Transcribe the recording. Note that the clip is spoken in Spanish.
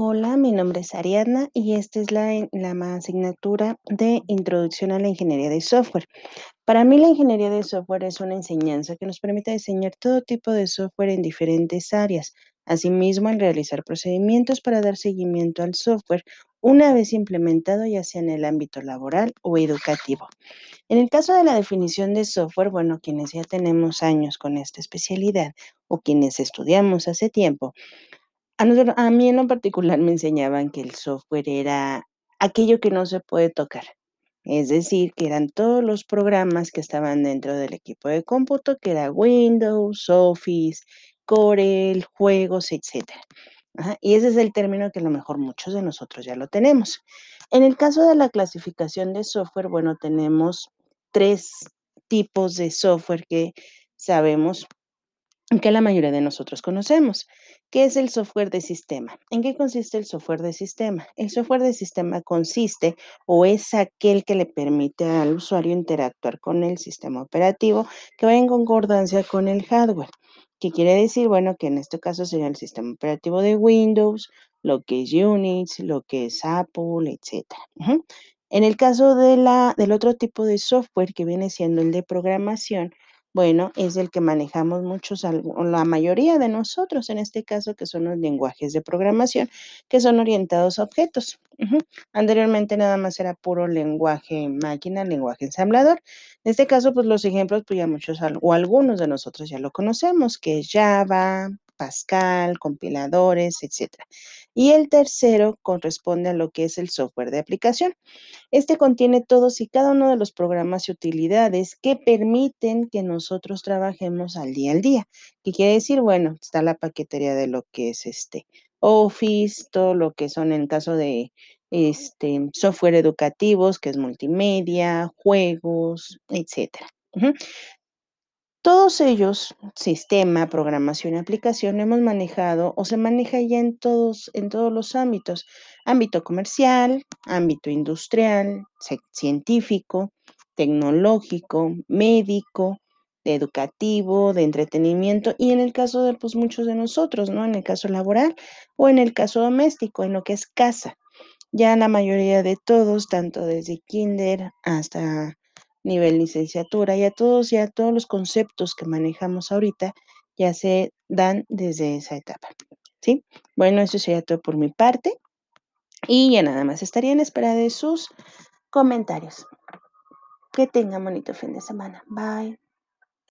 Hola, mi nombre es Ariadna y esta es la, asignatura de Introducción a la Ingeniería de Software. Para mí, la ingeniería de software es una enseñanza que nos permite diseñar todo tipo de software en diferentes áreas. Asimismo, al realizar procedimientos para dar seguimiento al software una vez implementado, ya sea en el ámbito laboral o educativo. En el caso de la definición de software, bueno, quienes ya tenemos años con esta especialidad o quienes estudiamos hace tiempo, a mí en lo particular me enseñaban que el software era aquello que no se puede tocar. Es decir, que eran todos los programas que estaban dentro del equipo de cómputo, que era Windows, Office, Corel, juegos. Ajá, y ese es el término que a lo mejor muchos de nosotros ya lo tenemos. En el caso de la clasificación de software, bueno, tenemos 3 tipos de software que sabemos que la mayoría de nosotros conocemos. ¿Qué es el software de sistema? ¿En qué consiste el software de sistema? El software de sistema consiste o es aquel que le permite al usuario interactuar con el sistema operativo que va en concordancia con el hardware. ¿Qué quiere decir? Bueno, que en este caso sería el sistema operativo de Windows, lo que es Unix, lo que es Apple. Ujú. En el caso de la, del otro tipo de software que viene siendo el de programación, bueno, es el que manejamos muchos, la mayoría de nosotros, en este caso, que son los lenguajes de programación, que son orientados a objetos. Anteriormente nada más era puro lenguaje máquina, lenguaje ensamblador. En este caso, pues los ejemplos, pues ya muchos o algunos de nosotros ya lo conocemos, que es Java, Pascal, compiladores, etcétera. Y el tercero corresponde a lo que es el software de aplicación. Este contiene todos y cada uno de los programas y utilidades que permiten que nosotros trabajemos al día al día. ¿Qué quiere decir? Bueno, está la paquetería de lo que es este Office, todo lo que son en caso de este software educativos, que es multimedia, juegos, etcétera. Todos ellos, sistema, programación aplicación, hemos manejado o se maneja ya en todos, en todos los ámbitos. Ámbito comercial, ámbito industrial, científico, tecnológico, médico, educativo, de entretenimiento y en el caso de pues, muchos de nosotros, ¿no? En el caso laboral o en el caso doméstico, en lo que es casa. Ya la mayoría de todos, tanto desde kinder hasta nivel licenciatura, ya todos, ya todos los conceptos que manejamos ahorita ya se dan desde esa etapa, ¿sí? Bueno, eso sería todo por mi parte y ya nada más estaría en espera de sus comentarios. Que tengan bonito fin de semana. Bye.